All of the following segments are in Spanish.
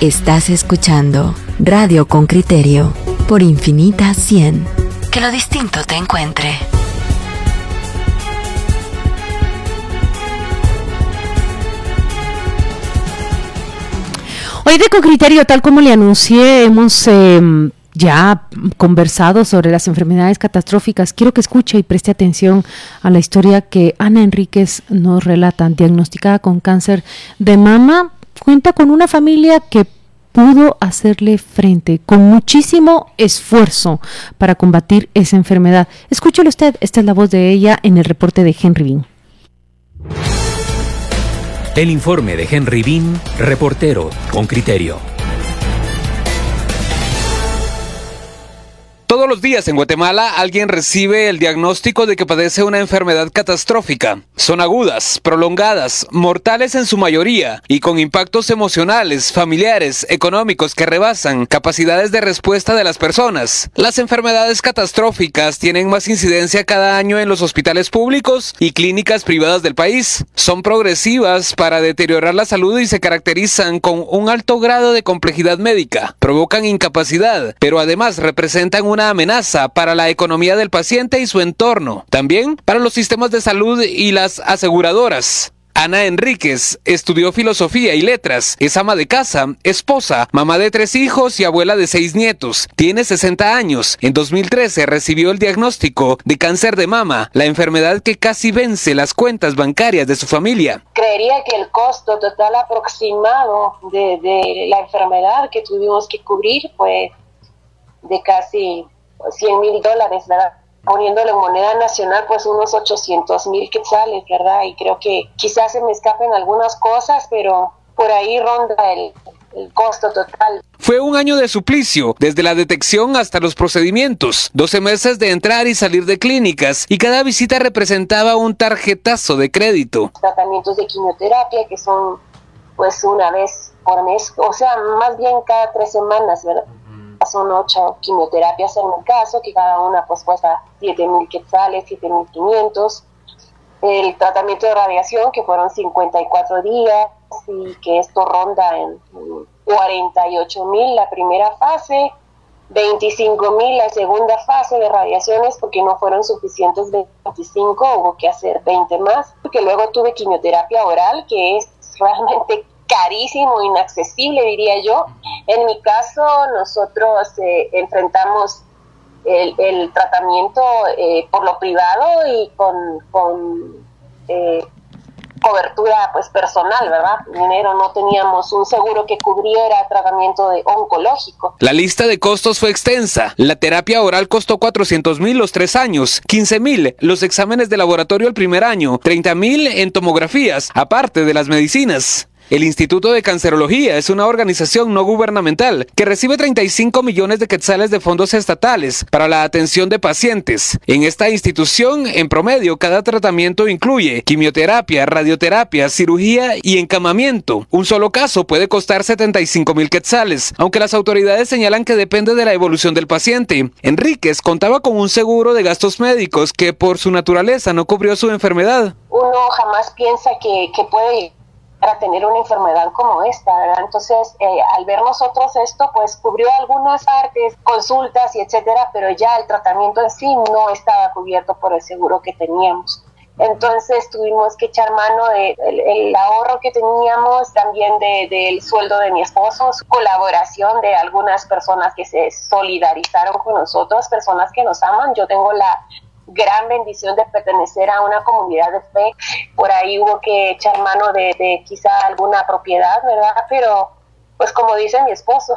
Estás escuchando Radio con Criterio por Infinita 100. Que lo distinto te encuentre. Hoy de Con Criterio, tal como le anuncié, hemos em, ya conversado sobre las enfermedades catastróficas. Quiero que escuche y preste atención a la historia que Ana Enríquez nos relata. Diagnosticada con cáncer de mama, cuenta con una familia que pudo hacerle frente con muchísimo esfuerzo para combatir esa enfermedad. Escúchelo usted, esta es la voz de ella en el reporte de Henry Bean. El informe de Henry Bean, reportero con criterio. Todos los días en Guatemala alguien recibe el diagnóstico de que padece una enfermedad catastrófica. Son agudas, prolongadas, mortales en su mayoría y con impactos emocionales, familiares, económicos que rebasan capacidades de respuesta de las personas. Las enfermedades catastróficas tienen más incidencia cada año en los hospitales públicos y clínicas privadas del país. Son progresivas para deteriorar la salud y se caracterizan con un alto grado de complejidad médica. Provocan incapacidad, pero además representan una amenaza para la economía del paciente y su entorno, también para los sistemas de salud y las aseguradoras. Ana Enríquez estudió filosofía y letras, es ama de casa, esposa, mamá de tres hijos y abuela de seis nietos. Tiene 60 años. En 2013 recibió el diagnóstico de cáncer de mama, la enfermedad que casi vence las cuentas bancarias de su familia. Creería que el costo total aproximado de, de la enfermedad que tuvimos que cubrir fue de casi 100 mil dólares, ¿verdad? Poniéndole en moneda nacional, pues unos 800 mil quetzales, ¿verdad? Y creo que quizás se me escapen algunas cosas, pero por ahí ronda el, el costo total. Fue un año de suplicio, desde la detección hasta los procedimientos, 12 meses de entrar y salir de clínicas y cada visita representaba un tarjetazo de crédito. Tratamientos de quimioterapia que son pues una vez por mes, o sea, más bien cada tres semanas, ¿verdad? Son ocho quimioterapias en mi caso, que cada una pues cuesta 7 mil quetzales, 7 mil 500. El tratamiento de radiación, que fueron 54 días, y que esto ronda en 48 mil la primera fase, 25 mil la segunda fase de radiaciones, porque no fueron suficientes 25, hubo que hacer 20 más, porque luego tuve quimioterapia oral, que es realmente carísimo, inaccesible, diría yo. En mi caso, nosotros eh, enfrentamos el, tratamiento eh, por lo privado y con, con eh, cobertura pues personal, ¿verdad? Dinero, no teníamos un seguro que cubriera tratamiento de oncológico. La lista de costos fue extensa. La terapia oral costó 400 mil los tres años, 15 mil los exámenes de laboratorio el primer año, 30 mil en tomografías, aparte de las medicinas. El Instituto de Cancerología es una organización no gubernamental que recibe 35 millones de quetzales de fondos estatales para la atención de pacientes. En esta institución, en promedio, cada tratamiento incluye quimioterapia, radioterapia, cirugía y encamamiento. Un solo caso puede costar 75 mil quetzales, aunque las autoridades señalan que depende de la evolución del paciente. Enríquez contaba con un seguro de gastos médicos que por su naturaleza no cubrió su enfermedad. Uno jamás piensa que, que puede para tener una enfermedad como esta, ¿verdad? Entonces, eh, al ver nosotros esto, pues cubrió algunas partes, consultas y etcétera, pero ya el tratamiento en sí no estaba cubierto por el seguro que teníamos. Entonces tuvimos que echar mano del de, el ahorro que teníamos, también del de, sueldo de mi esposo, colaboración de algunas personas que se solidarizaron con nosotros, personas que nos aman. Yo tengo la gran bendición de pertenecer a una comunidad de fe. Por ahí hubo que echar mano de, de quizá alguna propiedad, ¿verdad? Pero, pues como dice mi esposo,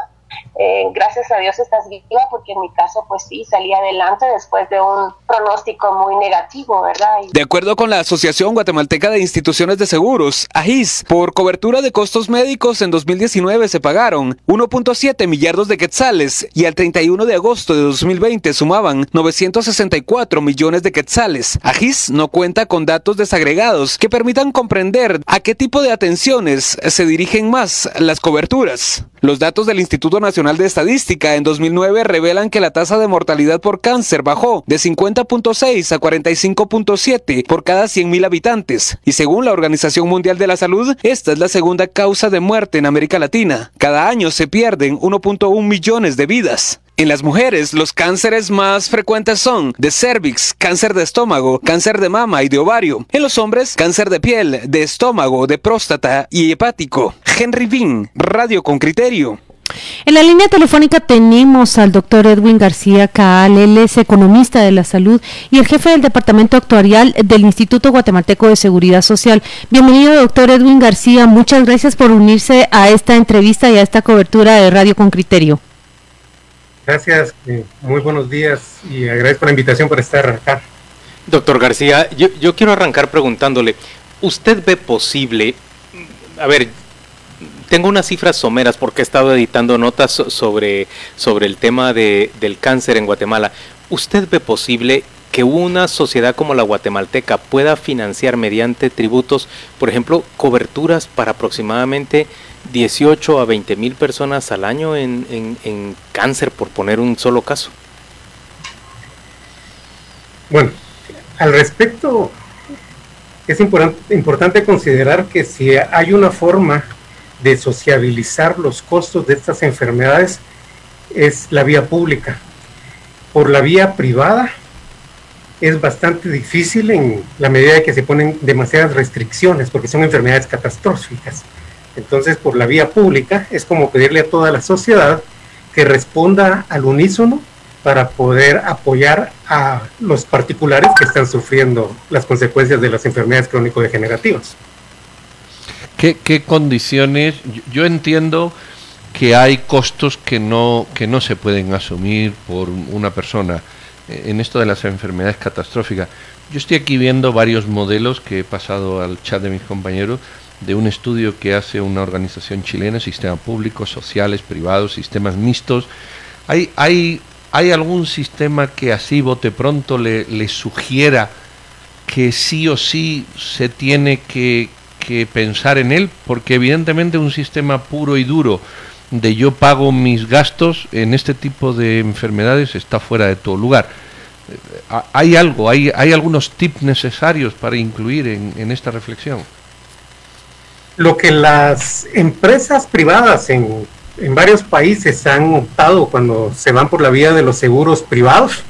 eh, gracias a Dios estás viva, porque en mi caso, pues sí, salí adelante después de un pronóstico muy negativo, ¿verdad? De acuerdo con la Asociación Guatemalteca de Instituciones de Seguros, AGIS, por cobertura de costos médicos en 2019 se pagaron 1.7 millardos de quetzales y al 31 de agosto de 2020 sumaban 964 millones de quetzales. AGIS no cuenta con datos desagregados que permitan comprender a qué tipo de atenciones se dirigen más las coberturas. Los datos del Instituto Nacional de Estadística en 2009 revelan que la tasa de mortalidad por cáncer bajó de 50.6 a 45.7 por cada 100.000 habitantes. Y según la Organización Mundial de la Salud, esta es la segunda causa de muerte en América Latina. Cada año se pierden 1.1 millones de vidas. En las mujeres, los cánceres más frecuentes son de cervix, cáncer de estómago, cáncer de mama y de ovario. En los hombres, cáncer de piel, de estómago, de próstata y hepático. Henry Bean, Radio con Criterio. En la línea telefónica tenemos al doctor Edwin García Caal, él es economista de la salud y el jefe del Departamento Actuarial del Instituto Guatemalteco de Seguridad Social. Bienvenido, doctor Edwin García, muchas gracias por unirse a esta entrevista y a esta cobertura de Radio con Criterio. Gracias, eh, muy buenos días y agradezco la invitación por estar acá. Doctor García, yo, yo quiero arrancar preguntándole, ¿usted ve posible, a ver, tengo unas cifras someras porque he estado editando notas sobre, sobre el tema de, del cáncer en Guatemala. ¿Usted ve posible que una sociedad como la guatemalteca pueda financiar mediante tributos, por ejemplo, coberturas para aproximadamente 18 a 20 mil personas al año en, en, cáncer, por poner un solo caso. Bueno, al respecto, es importante considerar que si hay una forma de sociabilizar los costos de estas enfermedades, es la vía pública. Por la vía privada es bastante difícil en la medida de que se ponen demasiadas restricciones, porque son enfermedades catastróficas. Entonces, por la vía pública es como pedirle a toda la sociedad que responda al unísono para poder apoyar a los particulares que están sufriendo las consecuencias de las enfermedades crónico-degenerativas. ¿Qué, ¿Qué, condiciones? Yo entiendo que hay costos que no, que no se pueden asumir por una persona eh, en esto de las enfermedades catastróficas. Yo estoy aquí viendo varios modelos que he pasado al chat de mis compañeros de un estudio que hace una organización chilena, sistema público, sociales, privados, sistemas mixtos. ¿Hay, hay, hay algún sistema que así bote pronto le sugiera que sí o sí se tiene que, que pensar en él? Porque evidentemente un sistema puro y duro de yo pago mis gastos en este tipo de enfermedades está fuera de todo lugar. ¿Hay algo, hay, hay algunos tips necesarios para incluir en, en esta reflexión? lo que las empresas privadas en, en, varios países han optado cuando se van por la vía de los seguros privados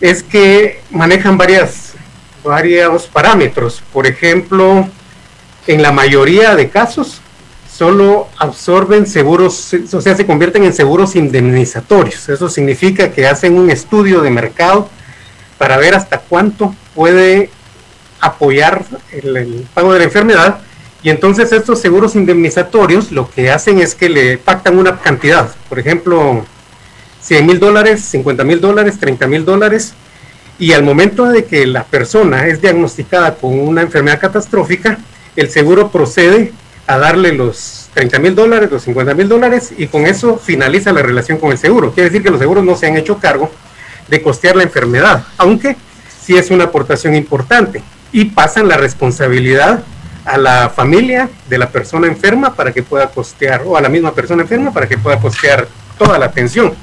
es que manejan varias, varios parámetros. Por ejemplo, en la mayoría de casos solo absorben seguros, o sea, se convierten en seguros indemnizatorios. Eso significa que hacen un estudio de mercado para ver hasta cuánto puede apoyar el, pago de la enfermedad y entonces estos seguros indemnizatorios lo que hacen es que le pactan una cantidad, por ejemplo, 100 mil dólares, 50 mil dólares, 30 mil dólares, y al momento de que la persona es diagnosticada con una enfermedad catastrófica, el seguro procede a darle los 30 mil dólares, los 50 mil dólares, y con eso finaliza la relación con el seguro. Quiere decir que los seguros no se han hecho cargo de costear la enfermedad, aunque sí es una aportación importante, y pasan la responsabilidad a la familia de la persona enferma para que pueda costear, o a la misma persona enferma para que pueda costear toda la atención.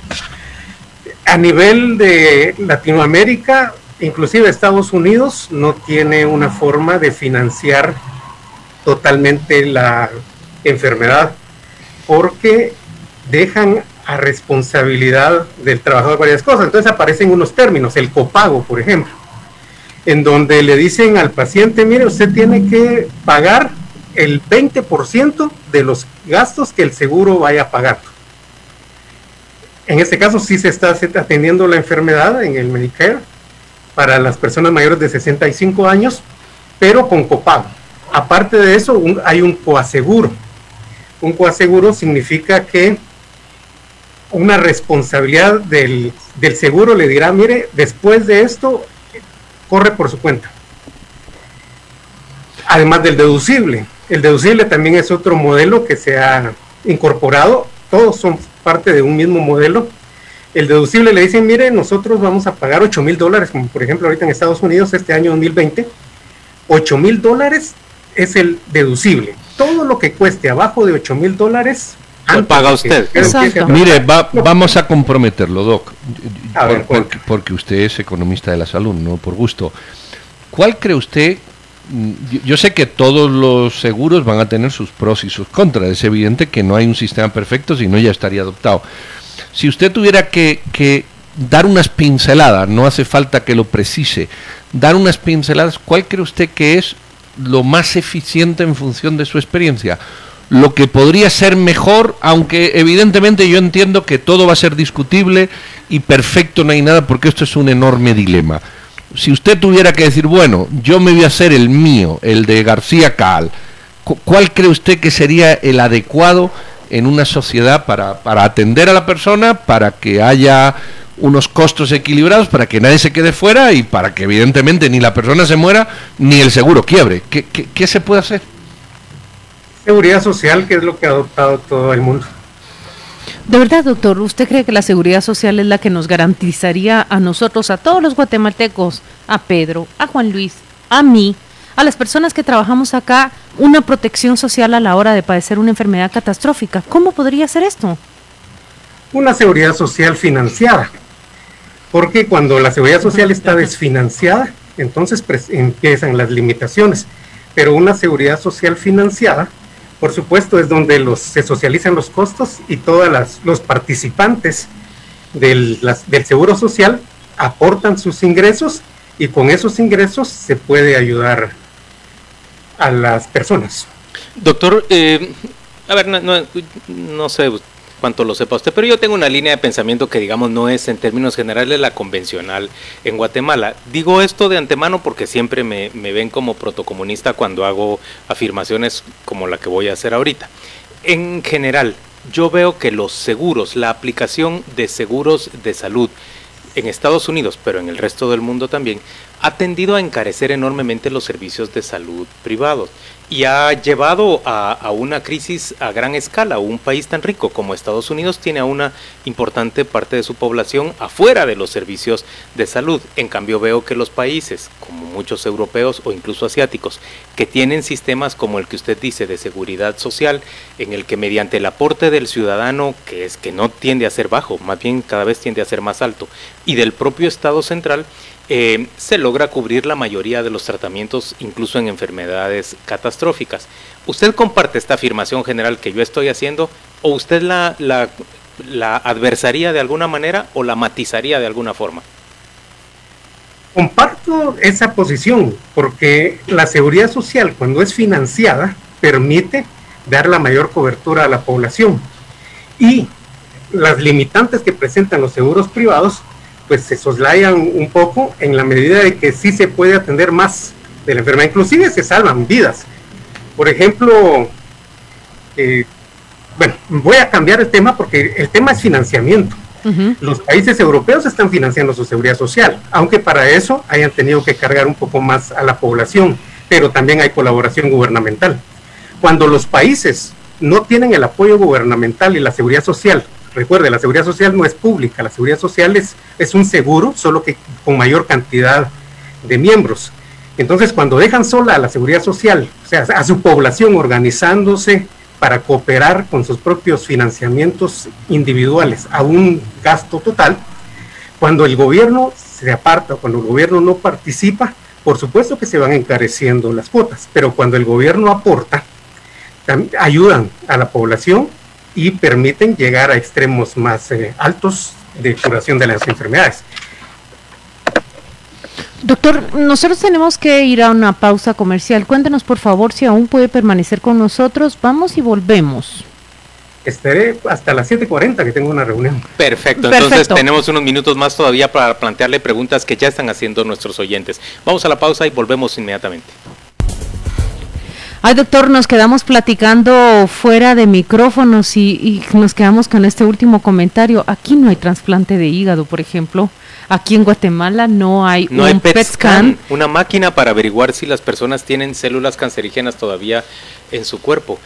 A nivel de Latinoamérica, inclusive Estados Unidos, no tiene una forma de financiar totalmente la enfermedad, porque dejan a responsabilidad del trabajador varias cosas. Entonces aparecen unos términos, el copago, por ejemplo en donde le dicen al paciente, mire, usted tiene que pagar el 20% de los gastos que el seguro vaya pagar. En este caso sí se está atendiendo la enfermedad en el Medicare para las personas mayores de 65 años, pero con copago. Aparte de eso, hay un coaseguro. Un coaseguro significa que una responsabilidad del, del seguro le dirá, mire, después de esto corre por su cuenta. Además del deducible. El deducible también es otro modelo que se ha incorporado. Todos son parte de un mismo modelo. El deducible le dicen, mire, nosotros vamos a pagar 8 mil dólares, como por ejemplo ahorita en Estados Unidos este año 2020. 8 mil dólares es el deducible. Todo lo que cueste abajo de 8 mil dólares Lo paga usted. Mire, vamos a comprometerlo, Doc, porque, porque usted es economista de la salud, no por gusto. ¿Cuál cree usted yo sé que todos los seguros van a tener sus pros y sus contras. Es evidente que no hay un sistema perfecto, si no ya estaría adoptado. Si usted tuviera que, que, dar unas pinceladas, no hace falta que lo precise, dar unas pinceladas, ¿cuál cree usted que es lo más eficiente en función de su experiencia? Lo que podría ser mejor, aunque evidentemente yo entiendo que todo va a ser discutible y perfecto no hay nada, porque esto es un enorme dilema si usted tuviera que decir, bueno, yo me voy a hacer el mío, el de García Cal, ¿cuál cree usted que sería el adecuado en una sociedad para, para atender a la persona, para que haya unos costos equilibrados, para que nadie se quede fuera y para que evidentemente ni la persona se muera ni el seguro quiebre? ¿Qué, qué, qué se puede hacer? Seguridad social, que es lo que ha adoptado todo el mundo. De verdad, doctor, ¿usted cree que la seguridad social es la que nos garantizaría a nosotros, a todos los guatemaltecos, a Pedro, a Juan Luis, a mí, a las personas que trabajamos acá, una protección social a la hora de padecer una enfermedad catastrófica? ¿Cómo podría ser esto? Una seguridad social financiada. Porque cuando la seguridad social está desfinanciada, entonces empiezan las limitaciones. Pero una seguridad social financiada por supuesto, es donde los, se socializan los costos y todos los participantes del, del Seguro Social aportan sus ingresos y con esos ingresos se puede ayudar a las personas. Doctor, eh, a ver, no, no, no sé cuanto lo sepa usted, pero yo tengo una línea de pensamiento que digamos no es en términos generales la convencional en Guatemala. Digo esto de antemano porque siempre me, me ven como protocomunista cuando hago afirmaciones como la que voy a hacer ahorita. En general, yo veo que los seguros, la aplicación de seguros de salud en Estados Unidos, pero en el resto del mundo también, ha tendido a encarecer enormemente los servicios de salud privados y ha llevado a, una crisis a gran escala. Un país tan rico como Estados Unidos tiene a una importante parte de su población afuera de los servicios de salud. En cambio veo que los países, como muchos europeos o incluso asiáticos, que tienen sistemas como el que usted dice de seguridad social, en el que mediante el aporte del ciudadano, que es que no tiende a ser bajo, más bien cada vez tiende a ser más alto, y del propio Estado central, eh, se logra cubrir la mayoría de los tratamientos, incluso en enfermedades catastróficas. ¿Usted comparte esta afirmación general que yo estoy haciendo o usted la, la, la adversaría de alguna manera o la matizaría de alguna forma? Comparto esa posición porque la seguridad social cuando es financiada permite dar la mayor cobertura a la población y las limitantes que presentan los seguros privados pues se soslayan un poco en la medida de que sí se puede atender más de la enfermedad, inclusive se salvan vidas. Por ejemplo, eh, bueno, voy a cambiar el tema porque el tema es financiamiento. Los países europeos están financiando su seguridad social, aunque para eso hayan tenido que cargar un poco más a la población, pero también hay colaboración gubernamental. Cuando los países no tienen el apoyo gubernamental y la seguridad social Recuerde, la seguridad social no es pública, la seguridad social es, un seguro, solo que con mayor cantidad de miembros. Entonces, cuando dejan sola a la seguridad social, o sea, a su población organizándose para cooperar con sus propios financiamientos individuales a un gasto total, cuando el gobierno se aparta, cuando el gobierno no participa, por supuesto que se van encareciendo las cuotas, pero cuando el gobierno aporta, ayudan a la población y permiten llegar a extremos más eh, altos de curación de las enfermedades. Doctor, nosotros tenemos que ir a una pausa comercial. Cuéntenos, por favor, si aún puede permanecer con nosotros. Vamos y volvemos. Estaré hasta las 7.40 que tengo una reunión. Perfecto, entonces tenemos unos minutos más todavía para plantearle preguntas que ya están haciendo nuestros oyentes. Vamos a la pausa y volvemos inmediatamente. Ay, doctor, nos quedamos platicando fuera de micrófonos y, nos quedamos con este último comentario. Aquí no hay trasplante de hígado, por ejemplo. Aquí en Guatemala no hay un PET, scan, una máquina para averiguar si las personas tienen células cancerígenas todavía en su cuerpo.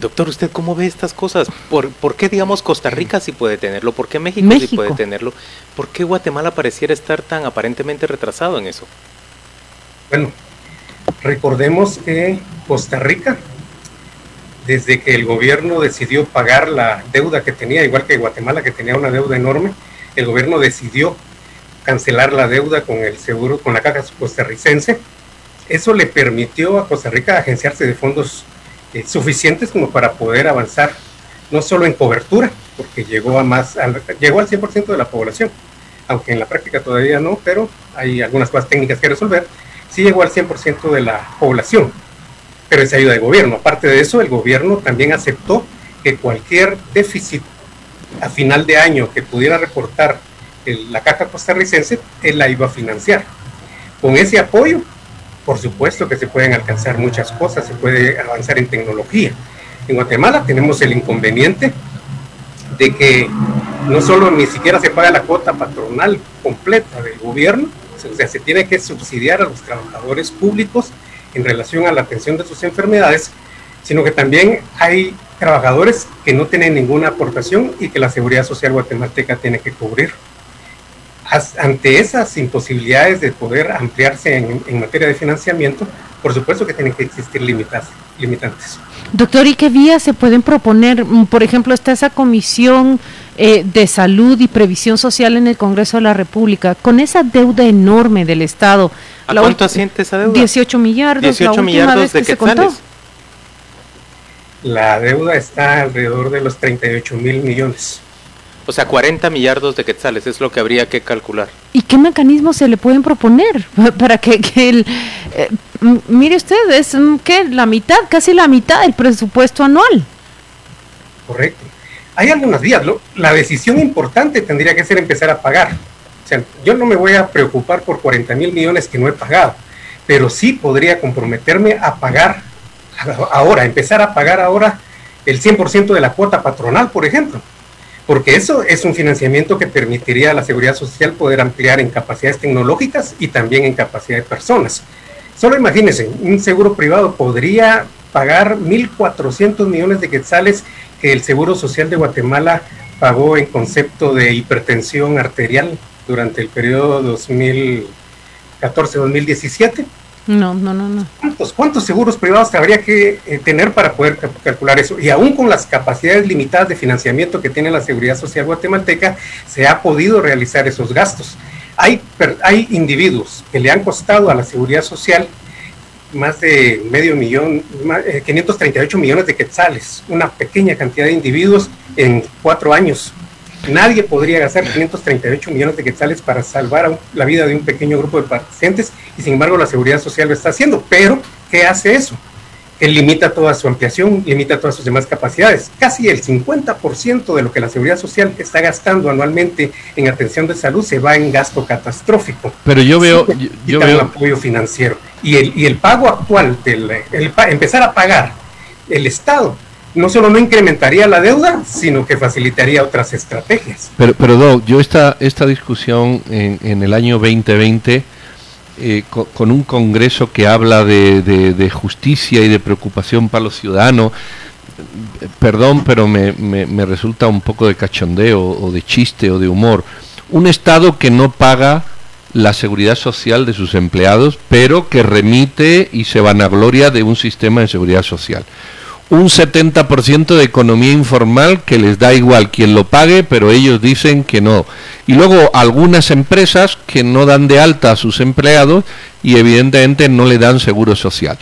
Doctor, ¿usted cómo ve estas cosas? ¿Por, ¿por qué, digamos, Costa Rica sí puede tenerlo? ¿Por qué México, México sí puede tenerlo? ¿Por qué Guatemala pareciera estar tan aparentemente retrasado en eso? Bueno, Recordemos que Costa Rica desde que el gobierno decidió pagar la deuda que tenía, igual que Guatemala que tenía una deuda enorme, el gobierno decidió cancelar la deuda con el seguro, con la caja costarricense. Eso le permitió a Costa Rica agenciarse de fondos eh, suficientes como para poder avanzar, no solo en cobertura, porque llegó a más, llegó al 100% de la población, aunque en la práctica todavía no, pero hay algunas cosas técnicas que resolver, sí llegó al 100% de la población, pero es ayuda de gobierno. Aparte de eso, el gobierno también aceptó que cualquier déficit a final de año que pudiera reportar la caja costarricense, él la iba a financiar. Con ese apoyo, por supuesto que se pueden alcanzar muchas cosas, se puede avanzar en tecnología. En Guatemala tenemos el inconveniente de que no solo ni siquiera se paga la cuota patronal completa del gobierno, o sea, se tiene que subsidiar a los trabajadores públicos en relación a la atención de sus enfermedades, sino que también hay trabajadores que no tienen ninguna aportación y que la seguridad social guatemalteca tiene que cubrir. Ante esas imposibilidades de poder ampliarse en, materia de financiamiento, por supuesto que tienen que existir limitantes. Doctor, ¿y qué vías se pueden proponer? Mm, por ejemplo, está esa comisión eh, de salud y previsión social en el Congreso de la República, con esa deuda enorme del Estado. ¿A cuánto asiente esa deuda? 18 millardos. 18 millardos de quetzales. La deuda está alrededor de los 38 mil millones. O sea, 40 millardos de quetzales es lo que habría que calcular. ¿Y qué mecanismos se le pueden proponer para que, el... Eh, mire usted, es mm, que la mitad, casi la mitad del presupuesto anual. Correcto. Hay algunas vías. La decisión importante tendría que ser empezar a pagar. O sea, yo no me voy a preocupar por 40 mil millones que no he pagado, pero sí podría comprometerme a pagar ahora, empezar a pagar ahora el 100% de la cuota patronal, por ejemplo porque eso es un financiamiento que permitiría a la seguridad social poder ampliar en capacidades tecnológicas y también en capacidad de personas. Solo imagínense, un seguro privado podría pagar 1.400 millones de quetzales que el Seguro Social de Guatemala pagó en concepto de hipertensión arterial durante el periodo 2014-2017 no, no, no, no. ¿Cuántos, cuántos seguros privados habría que eh, tener para poder calcular eso? Y aún con las capacidades limitadas de financiamiento que tiene la Seguridad Social guatemalteca, se ha podido realizar esos gastos. Hay, hay individuos que le han costado a la Seguridad Social más de medio millón, 538 eh, millones de quetzales, una pequeña cantidad de individuos en cuatro años Nadie podría gastar 538 millones de quetzales para salvar la vida de un pequeño grupo de pacientes y sin embargo la seguridad social lo está haciendo. Pero, ¿qué hace eso? Que limita toda su ampliación, limita todas sus demás capacidades. Casi el 50% de lo que la seguridad social está gastando anualmente en atención de salud se va en gasto catastrófico. Pero yo veo, yo, veo apoyo financiero y el, y el pago actual del el, empezar a pagar el Estado no solo no incrementaría la deuda, sino que facilitaría otras estrategias. Pero, pero yo esta, esta discusión en, el año 2020, eh, con, un Congreso que habla de, justicia y de preocupación para los ciudadanos, perdón, pero me, me, resulta un poco de cachondeo o de chiste o de humor. Un Estado que no paga la seguridad social de sus empleados, pero que remite y se vanagloria de un sistema de seguridad social un 70% de economía informal que les da igual quien lo pague, pero ellos dicen que no. Y luego algunas empresas que no dan de alta a sus empleados y evidentemente no le dan seguro social.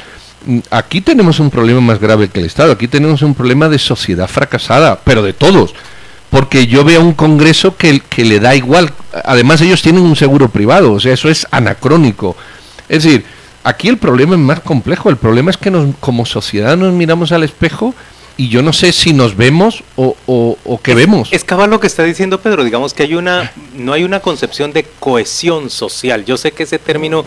Aquí tenemos un problema más grave que el Estado, aquí tenemos un problema de sociedad fracasada, pero de todos. Porque yo veo un Congreso que, que le da igual. Además ellos tienen un seguro privado, o sea, eso es anacrónico. Es decir, aquí el problema es más complejo. El problema es que nos, como sociedad nos miramos al espejo y yo no sé si nos vemos o, o, qué vemos. Es cabal lo que está diciendo Pedro, digamos que hay una, no hay una concepción de cohesión social. Yo sé que ese término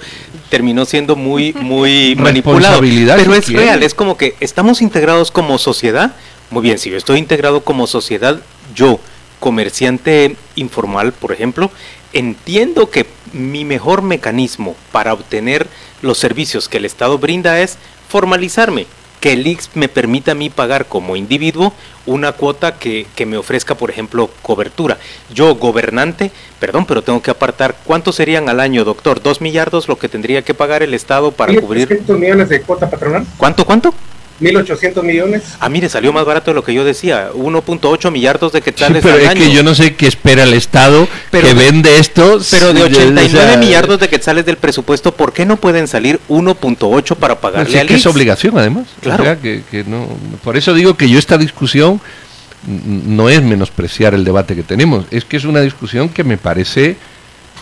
terminó siendo muy, muy manipulado, pero es real, es como que estamos integrados como sociedad. Muy bien, si yo estoy integrado como sociedad, yo, comerciante informal, por ejemplo, entiendo que mi mejor mecanismo para obtener los servicios que el Estado brinda es formalizarme, que el IX me permita a mí pagar como individuo una cuota que, me ofrezca, por ejemplo, cobertura. Yo, gobernante, perdón, pero tengo que apartar, ¿cuántos serían al año, doctor? ¿Dos millardos lo que tendría que pagar el Estado para cubrir? millones de cuota patronal? ¿Cuánto, cuánto? 1.800 millones. Ah, mire, salió más barato de lo que yo decía, 1.8 millardos de quetzales Sí, pero al es año. que yo no sé qué espera el Estado Pero que de- vende esto. Pero de sí, 89 o sea, millardos de quetzales del presupuesto, ¿por qué no pueden salir 1.8 para pues pagarle es al que es obligación, además. O Claro. sea, que, que no, por eso digo que yo esta discusión no es menospreciar el debate que tenemos, es que es una discusión que me parece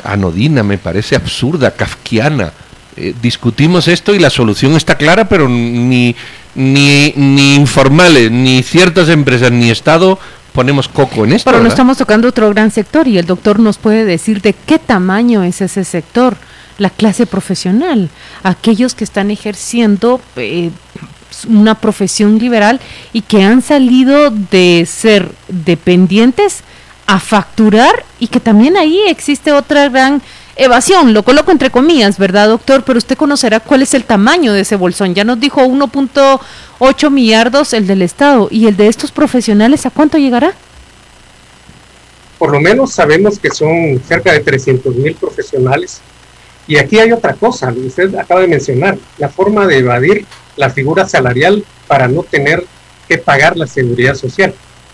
anodina, me parece absurda, kafkiana. Eh, discutimos esto y la solución está clara, pero ni, ni, ni informales, ni ciertas empresas, ni Estado ponemos coco en esto. Pero no ¿verdad? estamos tocando otro gran sector y el doctor nos puede decir de qué tamaño es ese sector, la clase profesional, aquellos que están ejerciendo eh, una profesión liberal y que han salido de ser dependientes a facturar y que también ahí existe otra gran evasión, lo coloco entre comillas, ¿verdad, doctor? Pero usted conocerá cuál es el tamaño de ese bolsón. Ya nos dijo 1.8 millardos el del Estado y el de estos profesionales, ¿a cuánto llegará? Por lo menos sabemos que son cerca de 300 mil profesionales. Y aquí hay otra cosa, usted acaba de mencionar, la forma de evadir la figura salarial para no tener que pagar la seguridad social.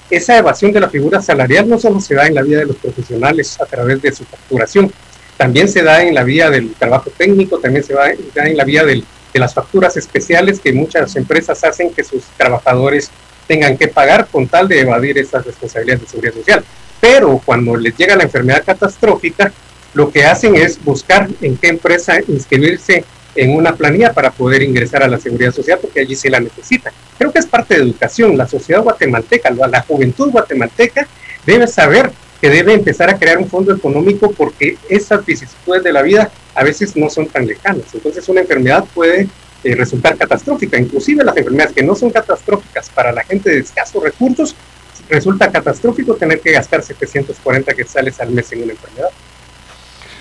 Esa evasión de la figura salarial no solo se da en la vida de los profesionales a través de su facturación, también se da en la vía del trabajo técnico, también se da, en la vía de las facturas especiales que muchas empresas hacen que sus trabajadores tengan que pagar con tal de evadir esas responsabilidades de seguridad social. Pero cuando les llega la enfermedad catastrófica, lo que hacen es buscar en qué empresa inscribirse en una planilla para poder ingresar a la seguridad social porque allí se la necesitan. Creo que es parte de educación. La sociedad guatemalteca, la juventud guatemalteca debe saber que debe empezar a crear un fondo económico porque esas vicisitudes de la vida a veces no son tan lejanas. Entonces una enfermedad puede eh, resultar catastrófica. Inclusive las enfermedades que no son catastróficas para la gente de escasos recursos, resulta catastrófico tener que gastar 740 quetzales al mes en una enfermedad.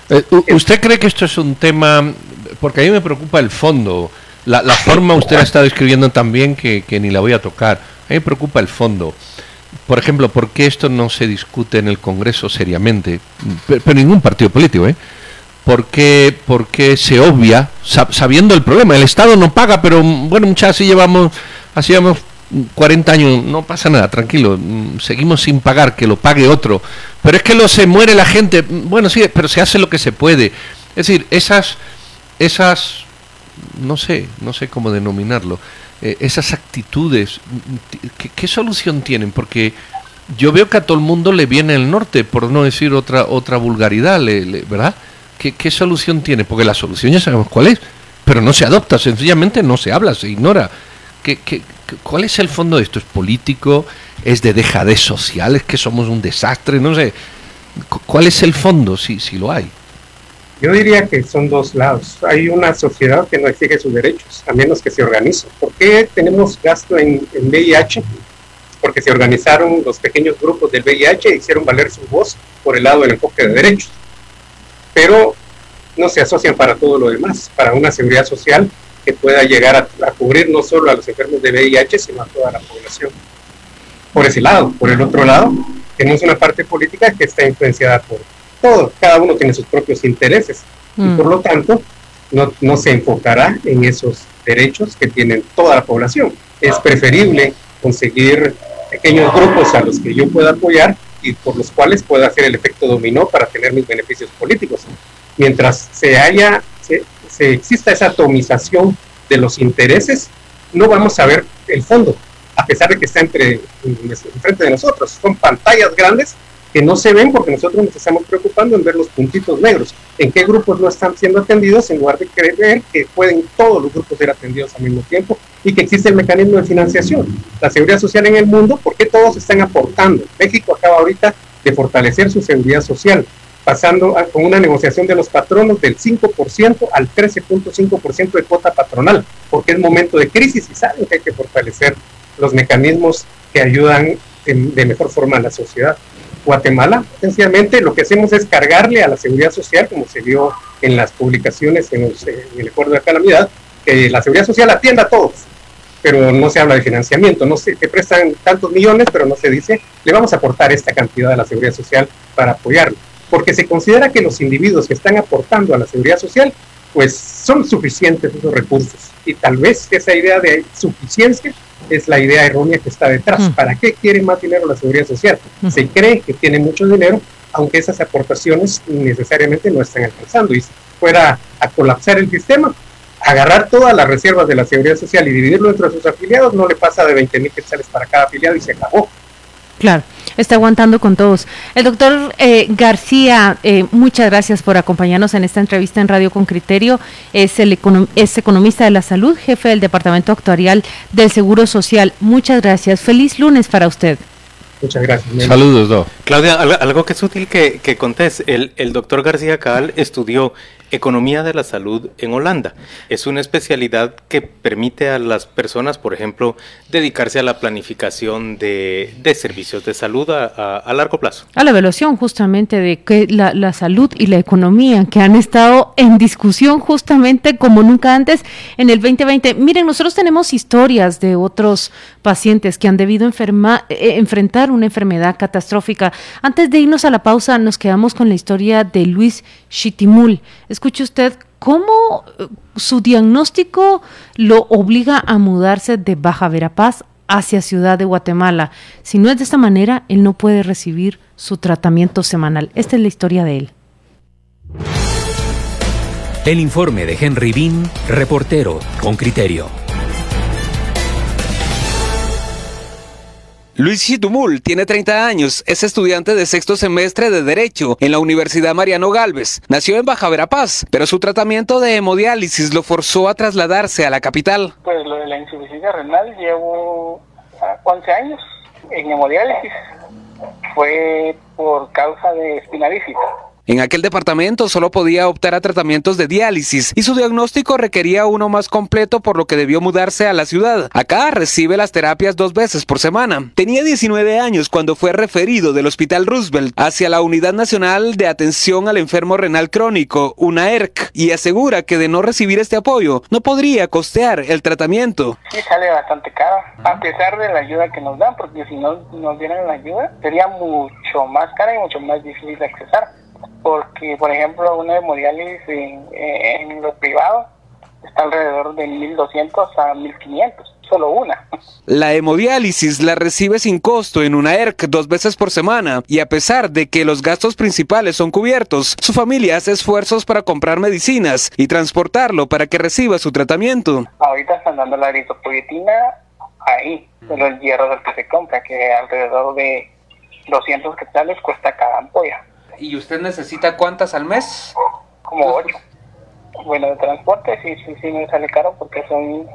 Eh, ¿Usted cree que esto es un tema, porque a mí me preocupa el fondo, la, la forma usted la está describiendo también que, que ni la voy a tocar, a mí me preocupa el fondo. Por ejemplo, ¿por qué esto no se discute en el Congreso seriamente? Pero, ningún partido político, ¿eh? ¿Por qué, por qué se obvia, sab- sabiendo el problema? El Estado no paga, pero mm, bueno, muchachos, así llevamos, así llevamos mm, 40 años, no pasa nada, tranquilo, mm, seguimos sin pagar, que lo pague otro. Pero es que lo se muere la gente, mm, bueno, sí, pero se hace lo que se puede. Es decir, esas, esas, no sé, no sé cómo denominarlo, eh, esas actitudes, ti- ¿qué, solución tienen? Porque yo veo que a todo el mundo le viene el norte, por no decir otra, otra vulgaridad, le- ¿verdad? ¿Qué, ¿Qué solución tiene? Porque la solución ya sabemos cuál es, pero no se adopta, sencillamente no se habla, se ignora. ¿Qué, qué, cuál es el fondo de esto? ¿Es político? ¿Es de dejadez social? ¿Es que somos un desastre? No sé. Cu- ¿Cuál es el fondo, si, si lo hay? Yo diría que son dos lados. Hay una sociedad que no exige sus derechos, a menos que se organice. ¿Por qué tenemos gasto en, VIH? Porque se organizaron los pequeños grupos del VIH e hicieron valer su voz por el lado del enfoque de derechos. Pero no se asocian para todo lo demás, para una seguridad social que pueda llegar a cubrir no solo a los enfermos de VIH, sino a toda la población. Por ese lado. Por el otro lado, tenemos una parte política que está influenciada por Cada uno tiene sus propios intereses y Mm. por lo tanto no, no se enfocará en esos derechos que tienen toda la población. Es preferible conseguir pequeños grupos a los que yo pueda apoyar y por los cuales pueda hacer el efecto dominó para tener mis beneficios políticos. Mientras se haya, se, se exista esa atomización de los intereses, no vamos a ver el fondo, a pesar de que está entre, enfrente de nosotros. Son pantallas grandes que no se ven porque nosotros nos estamos preocupando en ver los puntitos negros, en qué grupos no están siendo atendidos, en lugar de creer que pueden todos los grupos ser atendidos al mismo tiempo y que existe el mecanismo de financiación. La seguridad social en el mundo, ¿por qué todos están aportando? México acaba ahorita de fortalecer su seguridad social, pasando con una negociación de los patronos del 5% al 13.5% de cuota patronal, porque es momento de crisis y saben que hay que fortalecer los mecanismos que ayudan en- de mejor forma a la sociedad. Guatemala, sencillamente lo que hacemos es cargarle a la seguridad social, como se vio en las publicaciones en, los- en el acuerdo de calamidad, que la seguridad social atienda a todos, pero no se habla de financiamiento, no se te prestan tantos millones, pero no se dice, le vamos a aportar esta cantidad a la seguridad social para apoyarlo, porque se considera que los individuos que están aportando a la seguridad social pues son suficientes esos recursos. Y tal vez esa idea de suficiencia es la idea errónea que está detrás. Mm. ¿Para qué quiere más dinero la seguridad social? Se cree que tiene mucho dinero, aunque esas aportaciones necesariamente no están alcanzando. Y si fuera a colapsar el sistema, agarrar todas las reservas de la seguridad social y dividirlo entre sus afiliados, no le pasa de 20 mil quetzales para cada afiliado y se acabó. Claro, está aguantando con todos. El doctor eh, García, eh, muchas gracias por acompañarnos en esta entrevista en Radio con Criterio. Es, el econom- es economista de la salud, jefe del Departamento Actuarial del Seguro Social. Muchas gracias. Feliz lunes para usted. Muchas gracias. Saludos, Do. Claudia, al- algo que es útil que, que contés. El, el doctor García Caal estudió Economía de la Salud en Holanda. Es una especialidad que permite a las personas, por ejemplo, dedicarse a la planificación de, servicios de salud a, largo plazo. A la evaluación justamente de que la, salud y la economía que han estado en discusión justamente como nunca antes en el 2020. Miren, nosotros tenemos historias de otros pacientes que han debido enferma- eh, enfrentar una enfermedad catastrófica. Antes de irnos a la pausa, nos quedamos con la historia de Luis Chitimul. Escuche usted cómo eh, su diagnóstico lo obliga a mudarse de Baja Verapaz hacia Ciudad de Guatemala. Si no es de esta manera, él no puede recibir su tratamiento semanal. Esta es la historia de él. El informe de Henry Bean, reportero con criterio. Luis Chitumul tiene 30 años, es estudiante de sexto semestre de Derecho en la Universidad Mariano Galvez. Nació en Baja Verapaz, pero su tratamiento de hemodiálisis lo forzó a trasladarse a la capital. Pues lo de la insuficiencia renal llevo ah, 11 años en hemodiálisis. Fue por causa de espina bífida. En aquel departamento solo podía optar a tratamientos de diálisis y su diagnóstico requería uno más completo por lo que debió mudarse a la ciudad. Acá recibe las terapias dos veces por semana. Tenía 19 años cuando fue referido del Hospital Roosevelt hacia la Unidad Nacional de Atención al Enfermo Renal Crónico, UNAERC, y asegura que de no recibir este apoyo no podría costear el tratamiento. Sí sale bastante caro, a pesar de la ayuda que nos dan, porque si no nos dieran la ayuda sería mucho más cara y mucho más difícil de accesar. Porque, por ejemplo, una hemodiálisis en, en lo privado está alrededor de 1.200 a 1.500, solo una. La hemodiálisis la recibe sin costo en una ERC dos veces por semana y a pesar de que los gastos principales son cubiertos, su familia hace esfuerzos para comprar medicinas y transportarlo para que reciba su tratamiento. Ahorita están dando la eritropoyetina ahí, pero el hierro del que se compra, que alrededor de 200 quetzales cuesta cada ampolla, ¿Y usted necesita cuántas al mes? como 8. Bueno, de transporte sí, sí, sí me sale caro porque son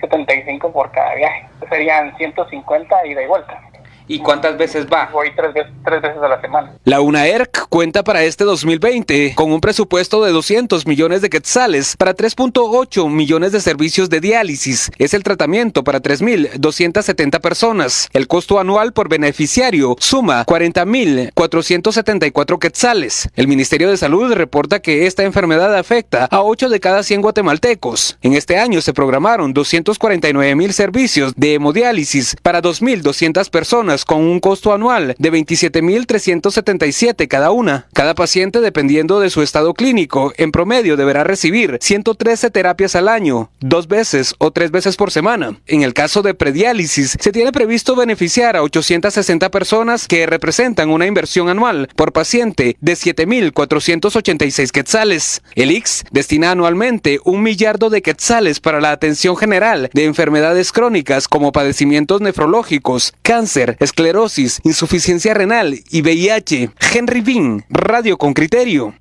75 por cada viaje. Serían 150 ida y vuelta. ¿Y cuántas veces va? Voy tres veces, tres veces a la semana. La UNAERC cuenta para este 2020 con un presupuesto de 200 millones de quetzales para 3.8 millones de servicios de diálisis. Es el tratamiento para 3.270 personas. El costo anual por beneficiario suma 40.474 quetzales. El Ministerio de Salud reporta que esta enfermedad afecta a 8 de cada 100 guatemaltecos. En este año se programaron 249 mil servicios de hemodiálisis para 2.200 personas con un costo anual de 27.377 cada una. Cada paciente, dependiendo de su estado clínico, en promedio deberá recibir 113 terapias al año, dos veces o tres veces por semana. En el caso de prediálisis, se tiene previsto beneficiar a 860 personas que representan una inversión anual por paciente de 7.486 quetzales. El IX destina anualmente un millardo de quetzales para la atención general de enfermedades crónicas como padecimientos nefrológicos, cáncer, esclerosis, insuficiencia renal y VIH. Henry Bean, Radio con Criterio.